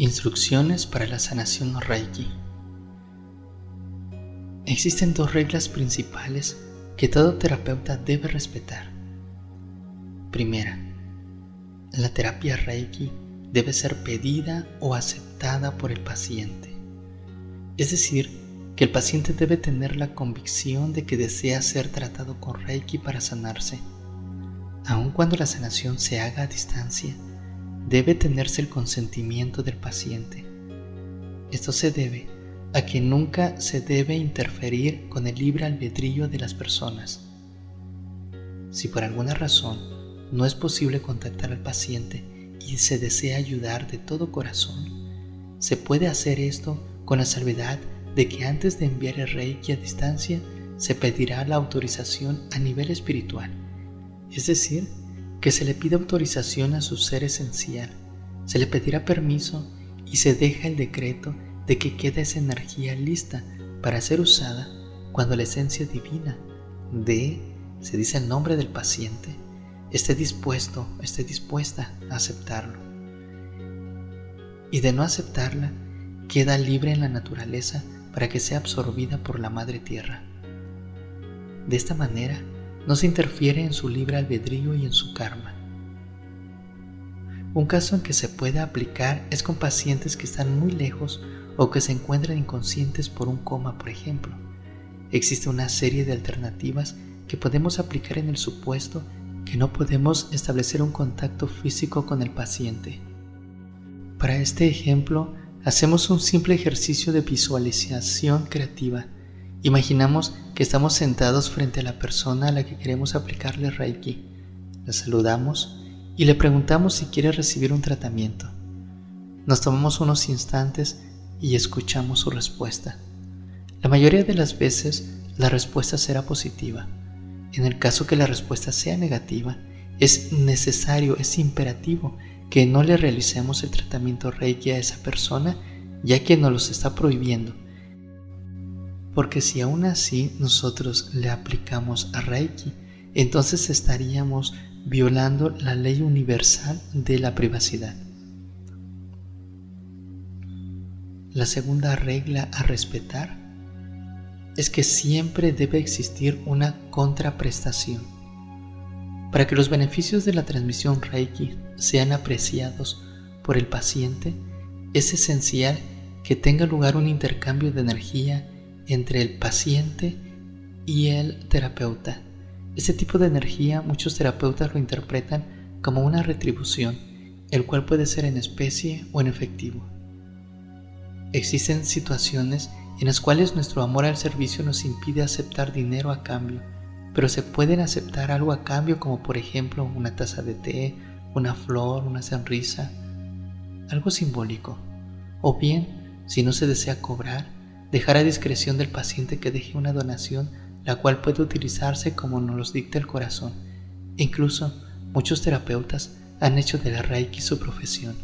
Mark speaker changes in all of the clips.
Speaker 1: Instrucciones para la sanación Reiki. Existen dos reglas principales que todo terapeuta debe respetar. Primera, la terapia Reiki debe ser pedida o aceptada por el paciente. Es decir, que el paciente debe tener la convicción de que desea ser tratado con Reiki para sanarse. Aun cuando la sanación se haga a distancia, debe tenerse el consentimiento del paciente. Esto se debe a que nunca se debe interferir con el libre albedrío de las personas. Si por alguna razón no es posible contactar al paciente y se desea ayudar de todo corazón, se puede hacer esto con la salvedad de que antes de enviar el reiki a distancia se pedirá la autorización a nivel espiritual, es decir, que se le pide autorización a su ser esencial, se le pedirá permiso y se deja el decreto de que quede esa energía lista para ser usada cuando la esencia divina de, se dice el nombre del paciente, esté dispuesto, esté dispuesta a aceptarlo. Y de no aceptarla, queda libre en la naturaleza para que sea absorbida por la Madre Tierra. De esta manera, no se interfiere en su libre albedrío y en su karma. Un caso en que se puede aplicar es con pacientes que están muy lejos o que se encuentran inconscientes por un coma, por ejemplo. Existe una serie de alternativas que podemos aplicar en el supuesto que no podemos establecer un contacto físico con el paciente. Para este ejemplo, hacemos un simple ejercicio de visualización creativa Imaginamos que estamos sentados frente a la persona a la que queremos aplicarle Reiki. La saludamos y le preguntamos si quiere recibir un tratamiento. Nos tomamos unos instantes y escuchamos su respuesta. La mayoría de las veces la respuesta será positiva. En el caso que la respuesta sea negativa, es necesario, es imperativo que no le realicemos el tratamiento Reiki a esa persona ya que nos los está prohibiendo porque si aún así nosotros le aplicamos a Reiki, entonces estaríamos violando la ley universal de la privacidad. La segunda regla a respetar es que siempre debe existir una contraprestación. Para que los beneficios de la transmisión Reiki sean apreciados por el paciente, es esencial que tenga lugar un intercambio de energía entre el paciente y el terapeuta. Este tipo de energía muchos terapeutas lo interpretan como una retribución, el cual puede ser en especie o en efectivo. Existen situaciones en las cuales nuestro amor al servicio nos impide aceptar dinero a cambio, pero se pueden aceptar algo a cambio como por ejemplo una taza de té, una flor, una sonrisa, algo simbólico. O bien, si no se desea cobrar, dejar a discreción del paciente que deje una donación la cual puede utilizarse como nos los dicta el corazón. E incluso muchos terapeutas han hecho de la Reiki su profesión.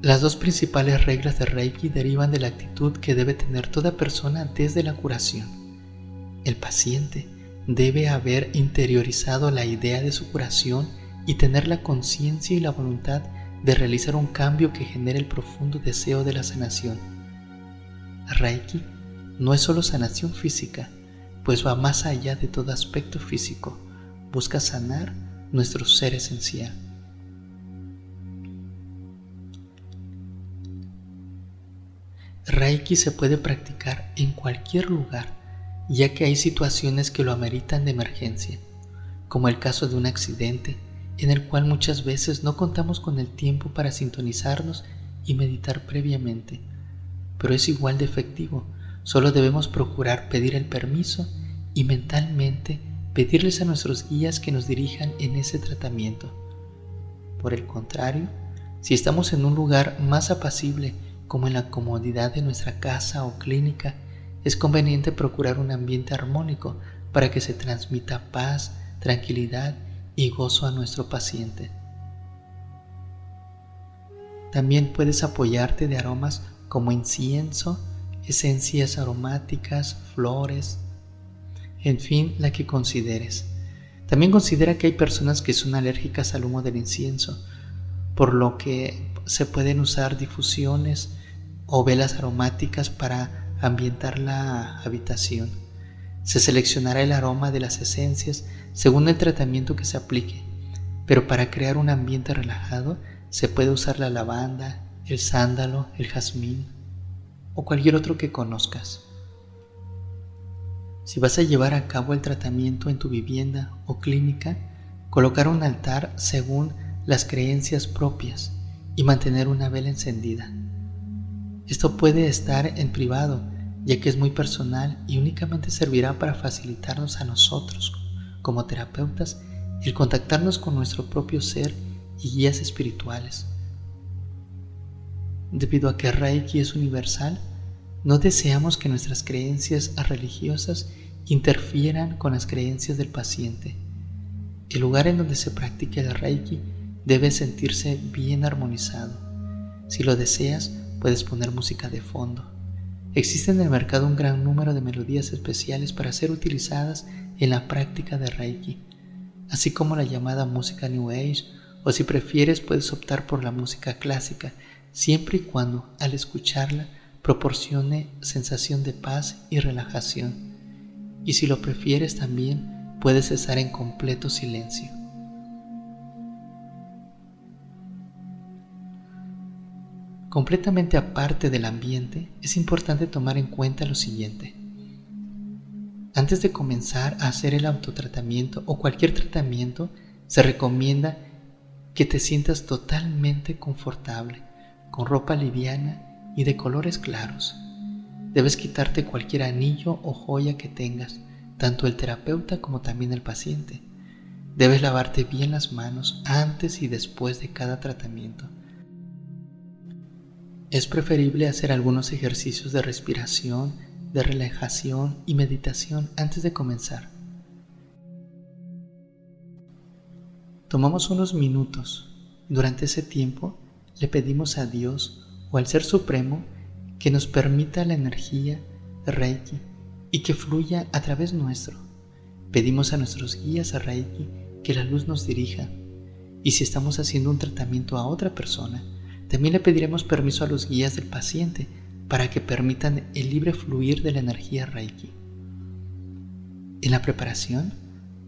Speaker 1: Las dos principales reglas de Reiki derivan de la actitud que debe tener toda persona desde la curación. El paciente debe haber interiorizado la idea de su curación y tener la conciencia y la voluntad de realizar un cambio que genere el profundo deseo de la sanación. Reiki no es solo sanación física, pues va más allá de todo aspecto físico, busca sanar nuestro ser esencial. Reiki se puede practicar en cualquier lugar, ya que hay situaciones que lo ameritan de emergencia, como el caso de un accidente, en el cual muchas veces no contamos con el tiempo para sintonizarnos y meditar previamente, pero es igual de efectivo, solo debemos procurar pedir el permiso y mentalmente pedirles a nuestros guías que nos dirijan en ese tratamiento. Por el contrario, si estamos en un lugar más apacible como en la comodidad de nuestra casa o clínica, es conveniente procurar un ambiente armónico para que se transmita paz, tranquilidad y gozo a nuestro paciente. También puedes apoyarte de aromas como incienso, esencias aromáticas, flores, en fin, la que consideres. También considera que hay personas que son alérgicas al humo del incienso, por lo que se pueden usar difusiones o velas aromáticas para ambientar la habitación. Se seleccionará el aroma de las esencias según el tratamiento que se aplique, pero para crear un ambiente relajado se puede usar la lavanda, el sándalo, el jazmín o cualquier otro que conozcas. Si vas a llevar a cabo el tratamiento en tu vivienda o clínica, colocar un altar según las creencias propias y mantener una vela encendida. Esto puede estar en privado, ya que es muy personal y únicamente servirá para facilitarnos a nosotros, como terapeutas, el contactarnos con nuestro propio ser y guías espirituales. Debido a que Reiki es universal, no deseamos que nuestras creencias religiosas interfieran con las creencias del paciente. El lugar en donde se practique el Reiki debe sentirse bien armonizado. Si lo deseas, puedes poner música de fondo. Existe en el mercado un gran número de melodías especiales para ser utilizadas en la práctica de Reiki, así como la llamada música New Age, o si prefieres puedes optar por la música clásica, siempre y cuando al escucharla proporcione sensación de paz y relajación. Y si lo prefieres también puedes estar en completo silencio. Completamente aparte del ambiente, es importante tomar en cuenta lo siguiente. Antes de comenzar a hacer el autotratamiento o cualquier tratamiento, se recomienda que te sientas totalmente confortable, con ropa liviana y de colores claros. Debes quitarte cualquier anillo o joya que tengas, tanto el terapeuta como también el paciente. Debes lavarte bien las manos antes y después de cada tratamiento es preferible hacer algunos ejercicios de respiración, de relajación y meditación antes de comenzar. Tomamos unos minutos. Durante ese tiempo le pedimos a Dios o al Ser Supremo que nos permita la energía de Reiki y que fluya a través nuestro. Pedimos a nuestros guías a Reiki que la luz nos dirija. Y si estamos haciendo un tratamiento a otra persona, también le pediremos permiso a los guías del paciente para que permitan el libre fluir de la energía Reiki. En la preparación,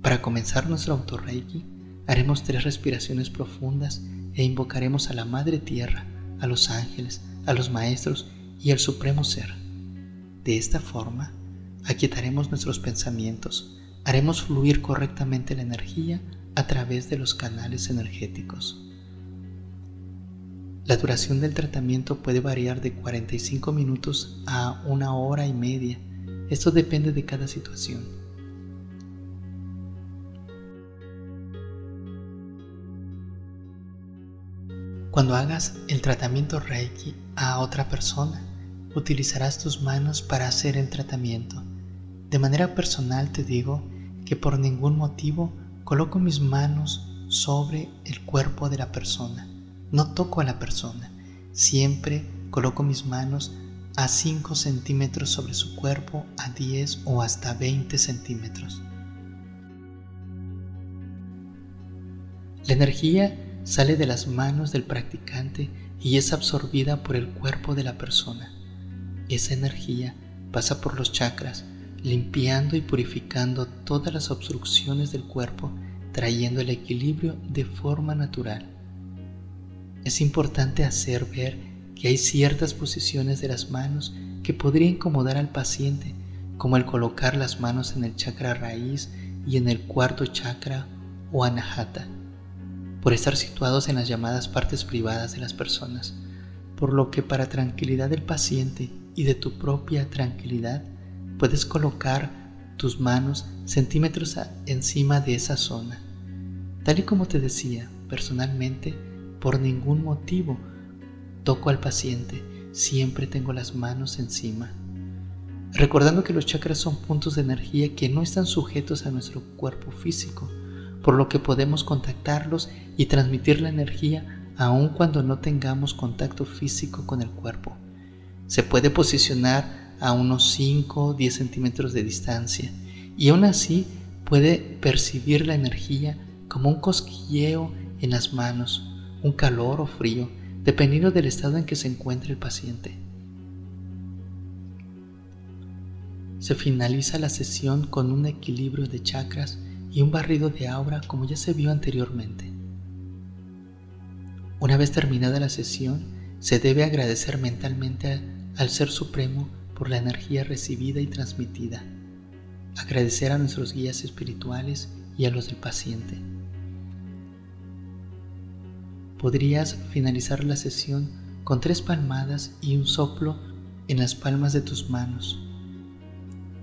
Speaker 1: para comenzar nuestro auto Reiki, haremos tres respiraciones profundas e invocaremos a la Madre Tierra, a los ángeles, a los maestros y al Supremo Ser. De esta forma, aquietaremos nuestros pensamientos, haremos fluir correctamente la energía a través de los canales energéticos. La duración del tratamiento puede variar de 45 minutos a una hora y media. Esto depende de cada situación. Cuando hagas el tratamiento Reiki a otra persona, utilizarás tus manos para hacer el tratamiento. De manera personal te digo que por ningún motivo coloco mis manos sobre el cuerpo de la persona no toco a la persona, siempre coloco mis manos a 5 centímetros sobre su cuerpo, a 10 o hasta 20 centímetros. La energía sale de las manos del practicante y es absorbida por el cuerpo de la persona. Esa energía pasa por los chakras, limpiando y purificando todas las obstrucciones del cuerpo, trayendo el equilibrio de forma natural es importante hacer ver que hay ciertas posiciones de las manos que podría incomodar al paciente, como el colocar las manos en el chakra raíz y en el cuarto chakra o anahata, por estar situados en las llamadas partes privadas de las personas, por lo que para tranquilidad del paciente y de tu propia tranquilidad, puedes colocar tus manos centímetros encima de esa zona. Tal y como te decía, personalmente, por ningún motivo toco al paciente, siempre tengo las manos encima. Recordando que los chakras son puntos de energía que no están sujetos a nuestro cuerpo físico, por lo que podemos contactarlos y transmitir la energía aun cuando no tengamos contacto físico con el cuerpo. Se puede posicionar a unos 5 o 10 centímetros de distancia y aún así puede percibir la energía como un cosquilleo en las manos un calor o frío, dependiendo del estado en que se encuentre el paciente. Se finaliza la sesión con un equilibrio de chakras y un barrido de aura como ya se vio anteriormente. Una vez terminada la sesión, se debe agradecer mentalmente al Ser Supremo por la energía recibida y transmitida, agradecer a nuestros guías espirituales y a los del paciente. Podrías finalizar la sesión con tres palmadas y un soplo en las palmas de tus manos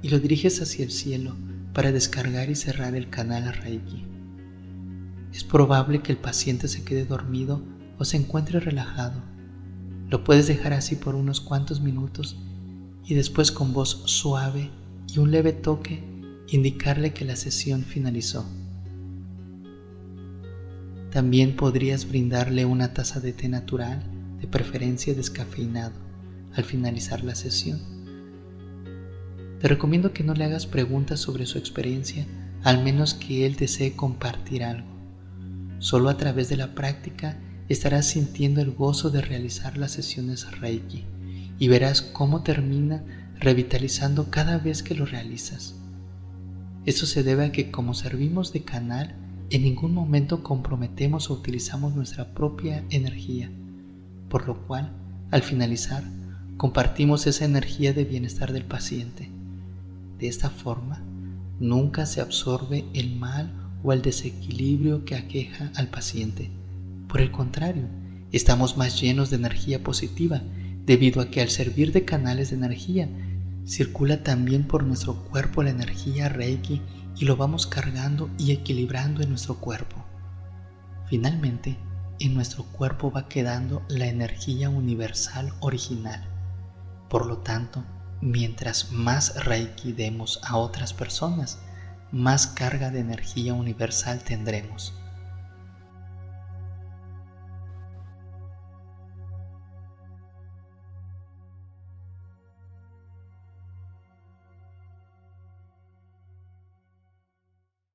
Speaker 1: y lo diriges hacia el cielo para descargar y cerrar el canal a Reiki. Es probable que el paciente se quede dormido o se encuentre relajado. Lo puedes dejar así por unos cuantos minutos y después con voz suave y un leve toque indicarle que la sesión finalizó. También podrías brindarle una taza de té natural, de preferencia descafeinado, al finalizar la sesión. Te recomiendo que no le hagas preguntas sobre su experiencia, al menos que él desee compartir algo. Solo a través de la práctica estarás sintiendo el gozo de realizar las sesiones Reiki y verás cómo termina revitalizando cada vez que lo realizas. Esto se debe a que como servimos de canal, en ningún momento comprometemos o utilizamos nuestra propia energía, por lo cual, al finalizar, compartimos esa energía de bienestar del paciente. De esta forma, nunca se absorbe el mal o el desequilibrio que aqueja al paciente. Por el contrario, estamos más llenos de energía positiva debido a que al servir de canales de energía circula también por nuestro cuerpo la energía Reiki y lo vamos cargando y equilibrando en nuestro cuerpo. Finalmente, en nuestro cuerpo va quedando la energía universal original. Por lo tanto, mientras más Reiki demos a otras personas, más carga de energía universal tendremos.